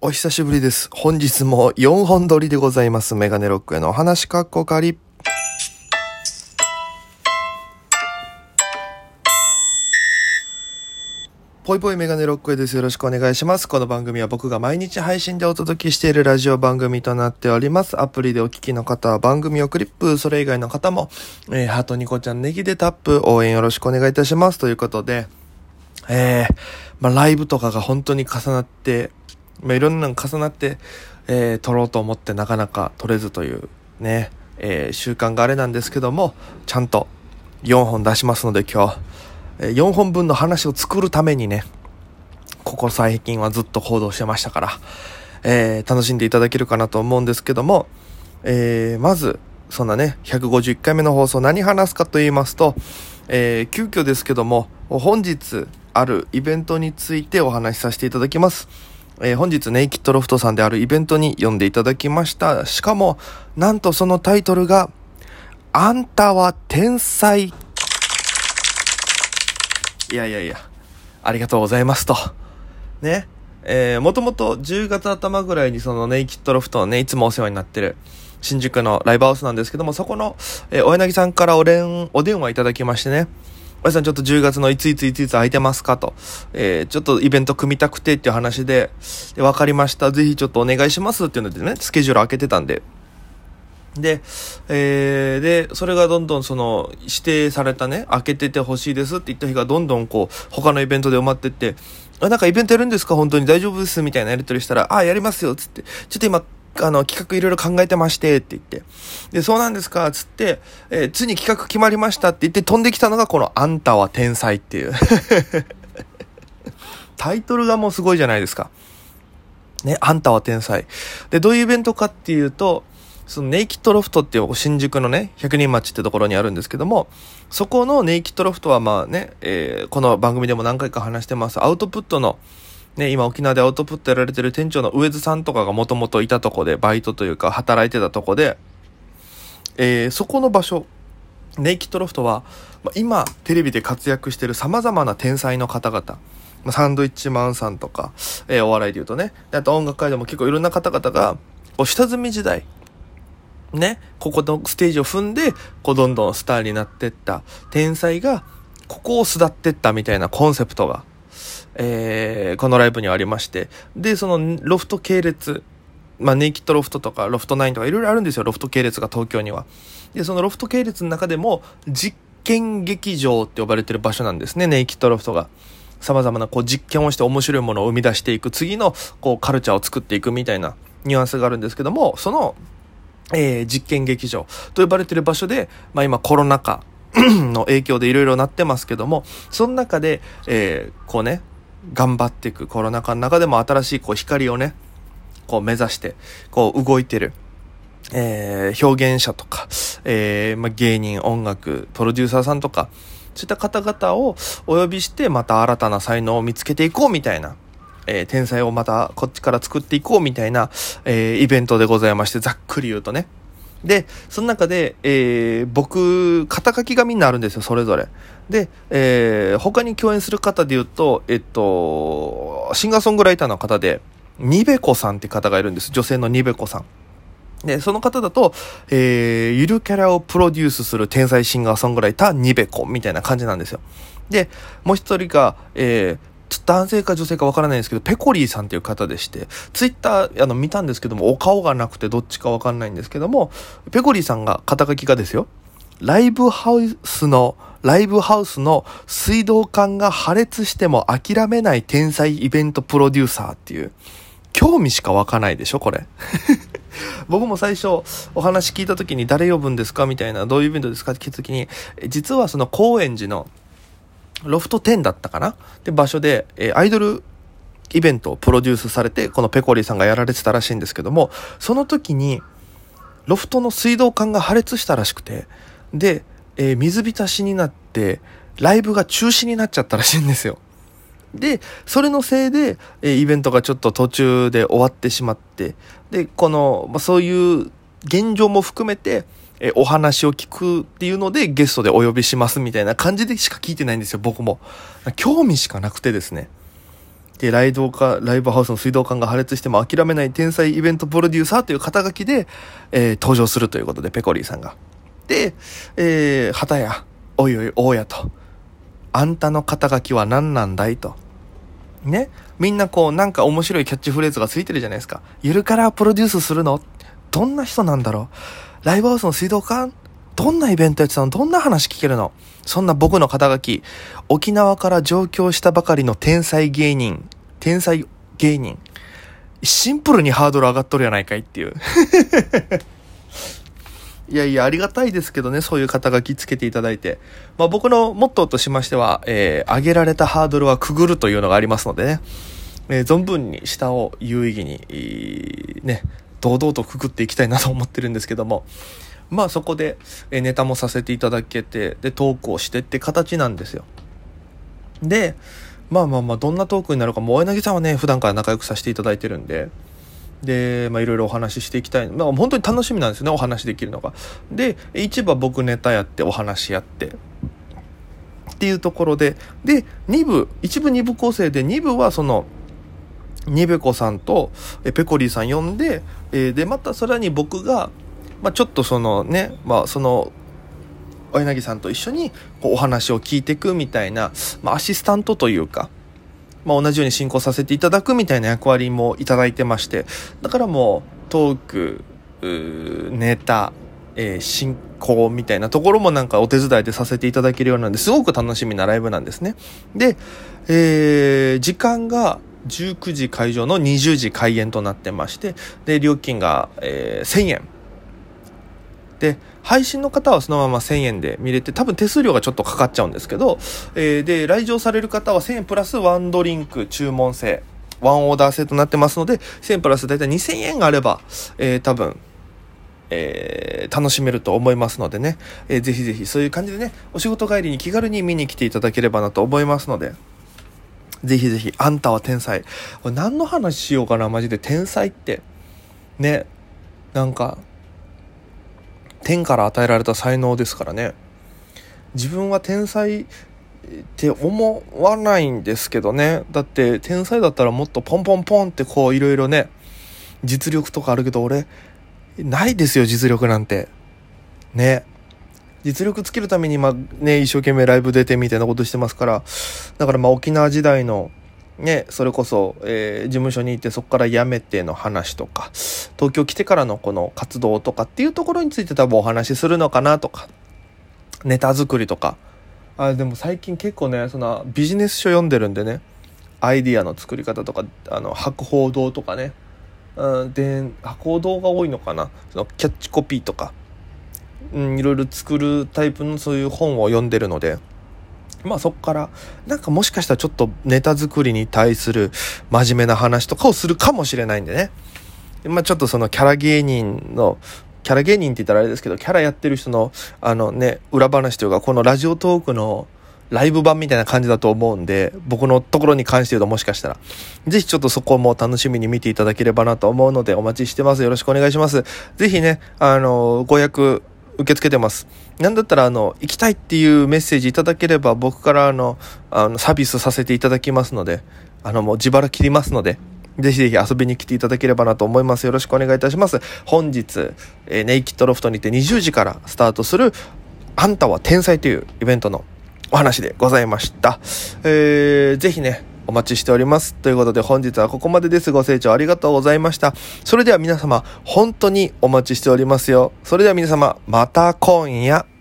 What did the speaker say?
お久しぶりです。本日も4本撮りでございます。メガネロックへのお話かっこかり。ぽいぽいメガネロックへです。よろしくお願いします。この番組は僕が毎日配信でお届けしているラジオ番組となっております。アプリでお聞きの方は番組をクリップ、それ以外の方も、えー、ハートニコちゃんネギでタップ、応援よろしくお願いいたします。ということで、えー、まあ、ライブとかが本当に重なって、まあ、いろんなの重なって、えー撮ろうと思ってなかなか撮れずというね、えー習慣があれなんですけども、ちゃんと4本出しますので今日、えー4本分の話を作るためにね、ここ最近はずっと行動してましたから、えー楽しんでいただけるかなと思うんですけども、えーまず、そんなね、151回目の放送何話すかと言いますと、えー急遽ですけども、本日あるイベントについてお話しさせていただきます。えー本日ネイキッドロフトさんであるイベントに呼んでいただきました。しかも、なんとそのタイトルが、あんたは天才。いやいやいや、ありがとうございますと。ね。えー、もともと10月頭ぐらいにそのネイキッドロフトのね、いつもお世話になってる新宿のライブハウスなんですけども、そこの、えー、お柳さんからお連、お電話いただきましてね、おやさんちょっと10月のいついついついつ空いてますか？と、えー、ちょっとイベント組みたくてっていう話で、で、わかりました。ぜひちょっとお願いしますっていうのでね、スケジュール開けてたんで、で、えー、で、それがどんどんその、指定されたね、開けててほしいですって言った日がどんどんこう、他のイベントで埋まってって、あ、なんかイベントやるんですか？本当に。大丈夫です？みたいなやり取りしたら、あ、やりますよっつって、ちょっと今、あの、企画いろいろ考えてまして、って言って。で、そうなんですかつって、えーついに企画決まりましたって言って飛んできたのがこの、あんたは天才っていう。タイトルがもうすごいじゃないですか。ね、あんたは天才。で、どういうイベントかっていうと、そのネイキッドロフトっていう新宿のね、百人町ってところにあるんですけども、そこのネイキッドロフトはまあね、えーこの番組でも何回か話してます、アウトプットの、ね、今沖縄でアウトプットやられてる店長の上津さんとかがもともといたとこで、バイトというか働いてたとこで、えーそこの場所、ネイキッドロフトは、まあ、今テレビで活躍してる様々な天才の方々、まあサンドイッチマンさんとか、えーお笑いで言うとね、あと音楽界でも結構いろんな方々が、こう下積み時代、ね、ここのステージを踏んで、こうどんどんスターになってった天才が、ここを巣立ってったみたいなコンセプトが、えーこのライブにはありまして、で、そのロフト系列、まあ、ネイキッドロフトとか、ロフトナインとかいろいろあるんですよ、ロフト系列が東京には。で、そのロフト系列の中でも、実験劇場って呼ばれてる場所なんですね、ネイキッドロフトが。様々なこう実験をして面白いものを生み出していく、次のこうカルチャーを作っていくみたいなニュアンスがあるんですけども、その、えー実験劇場と呼ばれてる場所で、まあ今コロナ禍 の影響でいろいろなってますけども、その中で、えーこうね、頑張っていくコロナ禍の中でも新しいこう光をね、こう目指して、こう動いてる、えー表現者とか、えーまあ、芸人、音楽、プロデューサーさんとか、そういった方々をお呼びして、また新たな才能を見つけていこうみたいな、えー天才をまたこっちから作っていこうみたいな、えイベントでございまして、ざっくり言うとね。で、その中で、えー僕、肩書きがみんなあるんですよ、それぞれ。で、えー他に共演する方で言うと、えっと、シンガーソングライターの方で、ニベコさんって方がいるんです。女性のニベコさん。で、その方だと、えー、ゆるキャラをプロデュースする天才シンガーソングライター、ニベコみたいな感じなんですよ。で、もう一人が、えー、ちょっと男性か女性かわからないんですけど、ペコリーさんっていう方でして、ツイッター、あの、見たんですけども、お顔がなくてどっちかわかんないんですけども、ペコリーさんが肩書きがですよ、ライブハウスの、ライブハウスの水道管が破裂しても諦めない天才イベントプロデューサーっていう、興味しか湧かないでしょ、これ。僕も最初お話聞いた時に誰呼ぶんですか？みたいな、どういうイベントですか？って聞いた時に、実はその高円寺のロフト10だったかな？って場所で、えーアイドルイベントをプロデュースされて、このペコリーさんがやられてたらしいんですけども、その時に、ロフトの水道管が破裂したらしくて、で、えー水浸しになって、ライブが中止になっちゃったらしいんですよ。で、それのせいで、えーイベントがちょっと途中で終わってしまって、で、この、まあ、そういう現状も含めて、えお話を聞くっていうのでゲストでお呼びしますみたいな感じでしか聞いてないんですよ、僕も。興味しかなくてですね。で、ライドか、ライブハウスの水道管が破裂しても諦めない天才イベントプロデューサーという肩書きで、えー、登場するということで、ペコリーさんが。で、えー、旗や、おいおい、大家と。あんたの肩書きは何なんだいと。ね。みんなこう、なんか面白いキャッチフレーズがついてるじゃないですか。ゆるからプロデュースするの？どんな人なんだろう？ライブハウスの水道管？どんなイベントやってたの？どんな話聞けるの？そんな僕の肩書き、沖縄から上京したばかりの天才芸人、天才芸人。シンプルにハードル上がっとるやないかいっていう。いやいや、ありがたいですけどね、そういう肩書きつけていただいて。まあ僕のモットーとしましては、えー、上げられたハードルはくぐるというのがありますのでね、えー、存分に下を有意義に、ね、堂々とくぐっていきたいなと思ってるんですけども、まあそこでネタもさせていただけて、で、トークをしてって形なんですよ。で、まあまあまあ、どんなトークになるか、もう、柳さんはね、普段から仲良くさせていただいてるんで、で、まあいろいろお話ししていきたい。まあ本当に楽しみなんですよね、お話できるのが。で、一部は僕ネタやってお話やって、っていうところで、で、2部、一部2部構成で、2部はその、ニベコさんとペコリーさん呼んで、えー、で、またさらに僕が、まあ、ちょっとそのね、まあ、その、お柳さんと一緒にこうお話を聞いていくみたいな、まあ、アシスタントというか、まあ、同じように進行させていただくみたいな役割もいただいてまして、だからもう、トーク、ネタ、えー、進行みたいなところもなんかお手伝いでさせていただけるようなんで、すごく楽しみなライブなんですね。で、えー、時間が19時会場の20時開演となってまして、で、料金が、えー、1000円。で、配信の方はそのまま1000円で見れて、多分手数料がちょっとかかっちゃうんですけど、えー、で、来場される方は1000円プラスワンドリンク注文制、ワンオーダー制となってますので、1000円プラスだいたい2000円があれば、えー、多分、えー、楽しめると思いますのでね、えー、ぜひぜひそういう感じでね、お仕事帰りに気軽に見に来ていただければなと思いますので、ぜひぜひ、あんたは天才。これ何の話しようかな、マジで。天才って。ね。なんか、天から与えられた才能ですからね。自分は天才って思わないんですけどね。だって天才だったらもっとポンポンポンってこういろいろね、実力とかあるけど俺、ないですよ、実力なんて。ね。実力つけるために、まあね、一生懸命ライブ出てみたいなことしてますから、だからまあ沖縄時代の、ね、それこそ、えー、事務所に行ってそこから辞めての話とか、東京来てからのこの活動とかっていうところについて多分お話しするのかなとか、ネタ作りとか。あ、でも最近結構ね、そのビジネス書読んでるんでね、アイディアの作り方とか、あの、博報堂とかね、うん、で、博報堂が多いのかな、そのキャッチコピーとか、うん、いろいろ作るタイプのそういう本を読んでるので、まあそこから、なんかもしかしたらちょっとネタ作りに対する真面目な話とかをするかもしれないんでね。まあちょっとそのキャラ芸人の、キャラ芸人って言ったらあれですけど、キャラやってる人の、あのね、裏話というか、このラジオトークのライブ版みたいな感じだと思うんで、僕のところに関して言うともしかしたら、ぜひちょっとそこも楽しみに見ていただければなと思うのでお待ちしてます。よろしくお願いします。ぜひね、あの、ご役、受け付けてます。なんだったら、あの、行きたいっていうメッセージいただければ、僕からあの、あの、サービスさせていただきますので、あの、もう自腹切りますので、ぜひぜひ遊びに来ていただければなと思います。よろしくお願いいたします。本日、えー、ネイキッドロフトにて20時からスタートする、あんたは天才というイベントのお話でございました。えー、ぜひね、お待ちしております。ということで本日はここまでです。ご清聴ありがとうございました。それでは皆様、本当にお待ちしておりますよ。それでは皆様、また今夜。